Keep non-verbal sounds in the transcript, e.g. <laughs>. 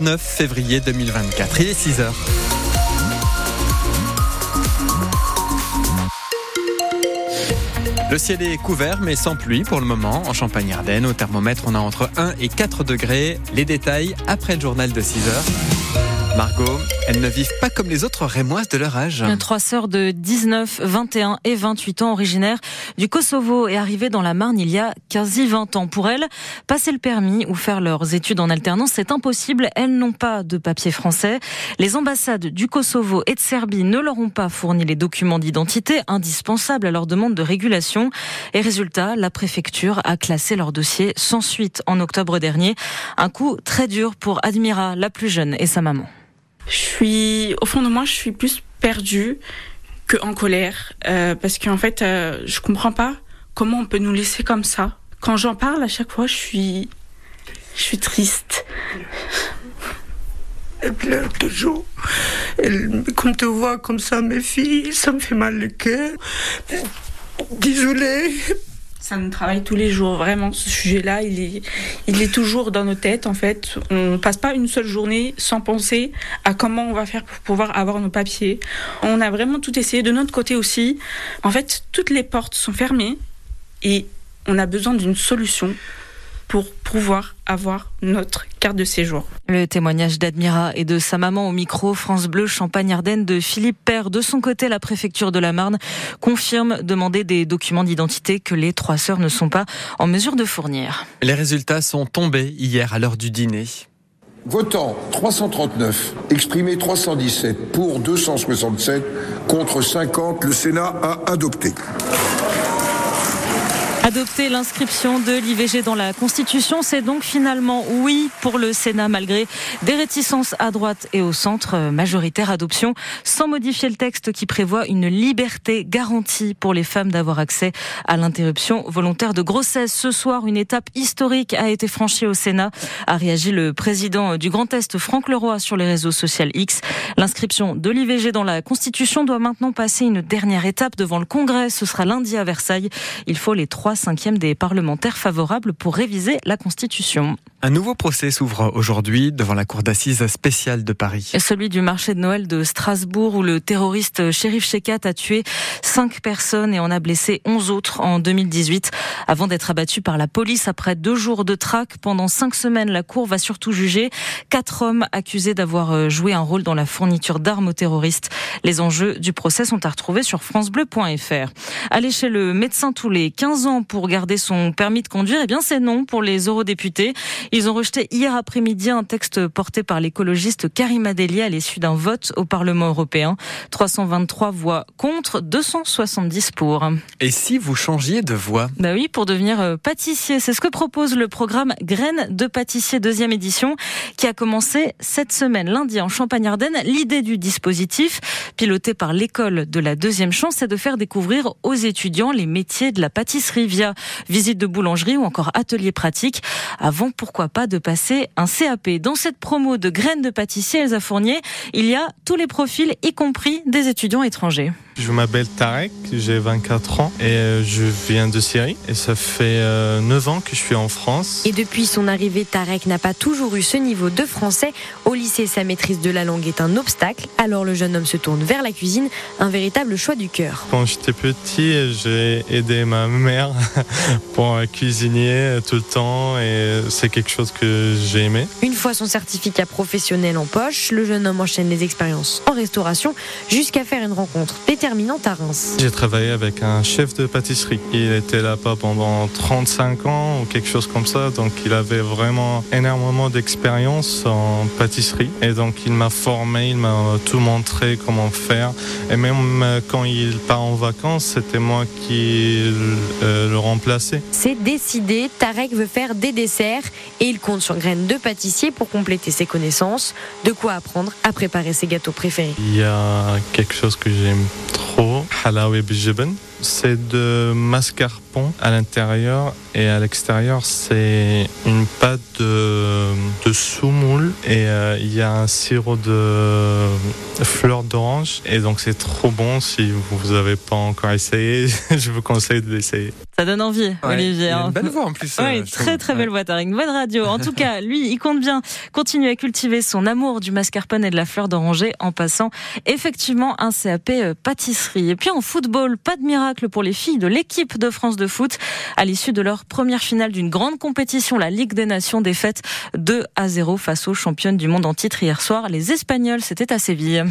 9 février 2024. Il est 6 heures. Le ciel est couvert mais sans pluie pour le moment en Champagne-Ardenne. Au thermomètre, on a entre 1 et 4 degrés. Les détails après le journal de 6 heures. Margot, elles ne vivent pas comme les autres rémoises de leur âge. Trois sœurs de 19, 21 et 28 ans originaires du Kosovo est arrivée dans la Marne il y a quasi 20 ans. Pour elles, passer le permis ou faire leurs études en alternance, c'est impossible. Elles n'ont pas de papier français. Les ambassades du Kosovo et de Serbie ne leur ont pas fourni les documents d'identité indispensables à leur demande de régulation. Et résultat, la préfecture a classé leur dossier sans suite en octobre dernier. Un coup très dur pour Admira, la plus jeune, et sa maman. Je suis, au fond de moi, je suis plus perdue que en colère, euh, parce qu'en fait, euh, je comprends pas comment on peut nous laisser comme ça. Quand j'en parle, à chaque fois, je suis, je suis triste. Elle pleure toujours. Elle, quand on te voit comme ça, mes filles, ça me fait mal le cœur. Désolée, ça nous travaille tous les jours, vraiment. Ce sujet-là, il est, toujours dans nos têtes, en fait. On passe pas une seule journée sans penser à comment on va faire pour pouvoir avoir nos papiers. On a vraiment tout essayé de notre côté aussi. En fait, toutes les portes sont fermées et on a besoin d'une solution pour pouvoir avoir notre carte de séjour. Le témoignage d'Admira et de sa maman au micro France Bleu Champagne-Ardenne de Philippe Père. De son côté, la préfecture de la Marne confirme demander des documents d'identité que les trois sœurs ne sont pas en mesure de fournir. Les résultats sont tombés hier à l'heure du dîner. Votant 339, exprimé 317, pour 267, contre 50, le Sénat a adopté. Adopter l'inscription de l'IVG dans la Constitution, c'est donc finalement oui pour le Sénat malgré des réticences à droite et au centre. Majoritaire adoption sans modifier le texte qui prévoit une liberté garantie pour les femmes d'avoir accès à l'interruption volontaire de grossesse. Ce soir, une étape historique a été franchie au Sénat, a réagi le président du Grand Est, Franck Leroy, sur les réseaux sociaux X. L'inscription de l'IVG dans la Constitution doit maintenant passer une dernière étape devant le Congrès. Ce sera lundi à Versailles. Il faut les trois cinquième des parlementaires favorables pour réviser la Constitution. Un nouveau procès s'ouvre aujourd'hui devant la cour d'assises spéciale de Paris. Celui du marché de Noël de Strasbourg où le terroriste Shérif Shekat a tué cinq personnes et en a blessé onze autres en 2018 avant d'être abattu par la police après deux jours de traque. Pendant cinq semaines, la cour va surtout juger quatre hommes accusés d'avoir euh, joué un rôle dans la fourniture d'armes aux terroristes. Les enjeux du procès sont à retrouver sur francebleu.fr. Aller chez le médecin tous les 15 ans pour garder son permis de conduire, eh bien c'est non pour les eurodéputés. Ils ont rejeté hier après-midi un texte porté par l'écologiste Karim Adeli à l'issue d'un vote au Parlement européen. 323 voix contre, 270 pour. Et si vous changiez de voix? Bah oui, pour devenir euh, pâtissier. C'est ce que propose le programme Graines de pâtissier deuxième édition qui a commencé cette semaine, lundi en Champagne-Ardenne. L'idée du dispositif, piloté par l'école de la deuxième chance, c'est de faire découvrir aux étudiants les métiers de la pâtisserie via visite de boulangerie ou encore atelier pratique. Avant, pourquoi pas, de passer un CAP. Dans cette promo de graines de pâtissier Elsa Fournier, il y a tous les profils, y compris des étudiants étrangers. Je m'appelle Tarek, j'ai 24 ans et euh, je viens de Syrie et ça fait 9 euh, ans que je suis en France. Et depuis son arrivée, Tarek n'a pas toujours eu ce niveau de français. Au lycée, sa maîtrise de la langue est un obstacle. Alors le jeune homme se tourne vers la cuisine, un véritable choix du cœur. Quand j'étais petit, j'ai aidé ma mère <laughs> pour cuisiner tout le temps et c'est quelque chose que j'ai aimé. Une fois son certificat professionnel en poche, le jeune homme enchaîne les expériences en restauration jusqu'à faire une rencontre déterminante à Reims. J'ai travaillé avec un chef de pâtisserie. Il était là-bas pendant 35 ans ou quelque chose comme ça, donc il avait vraiment énormément d'expérience en pâtisserie. Et donc il m'a formé, il m'a tout montré comment faire. Et même quand il part en vacances, c'était moi qui euh, le remplaçais. C'est décidé, Tarek veut faire des desserts et il compte sur Graines de pâtissier pour compléter ses connaissances. De quoi apprendre à préparer ses gâteaux préférés. Il y a quelque chose que j'aime خو حلاوة بالجبن. C'est de mascarpone à l'intérieur et à l'extérieur c'est une pâte de, de soumoule et euh, il y a un sirop de fleurs d'orange et donc c'est trop bon si vous n'avez pas encore essayé, <laughs> je vous conseille de l'essayer. Ça donne envie, Olivier. Il a hein. une belle voix en plus. Oui, euh, très très belle Ouais. voix, t'as une bonne radio. En tout cas, lui, il compte bien continuer à cultiver son amour du mascarpone et de la fleur d'oranger en passant effectivement un CAP euh, pâtisserie. Et puis en football, pas de pour les filles de l'équipe de France de foot à l'issue de leur première finale d'une grande compétition, la Ligue des Nations, défaite 2 à 0 face aux championnes du monde en titre hier soir. Les Espagnols, c'était à Séville.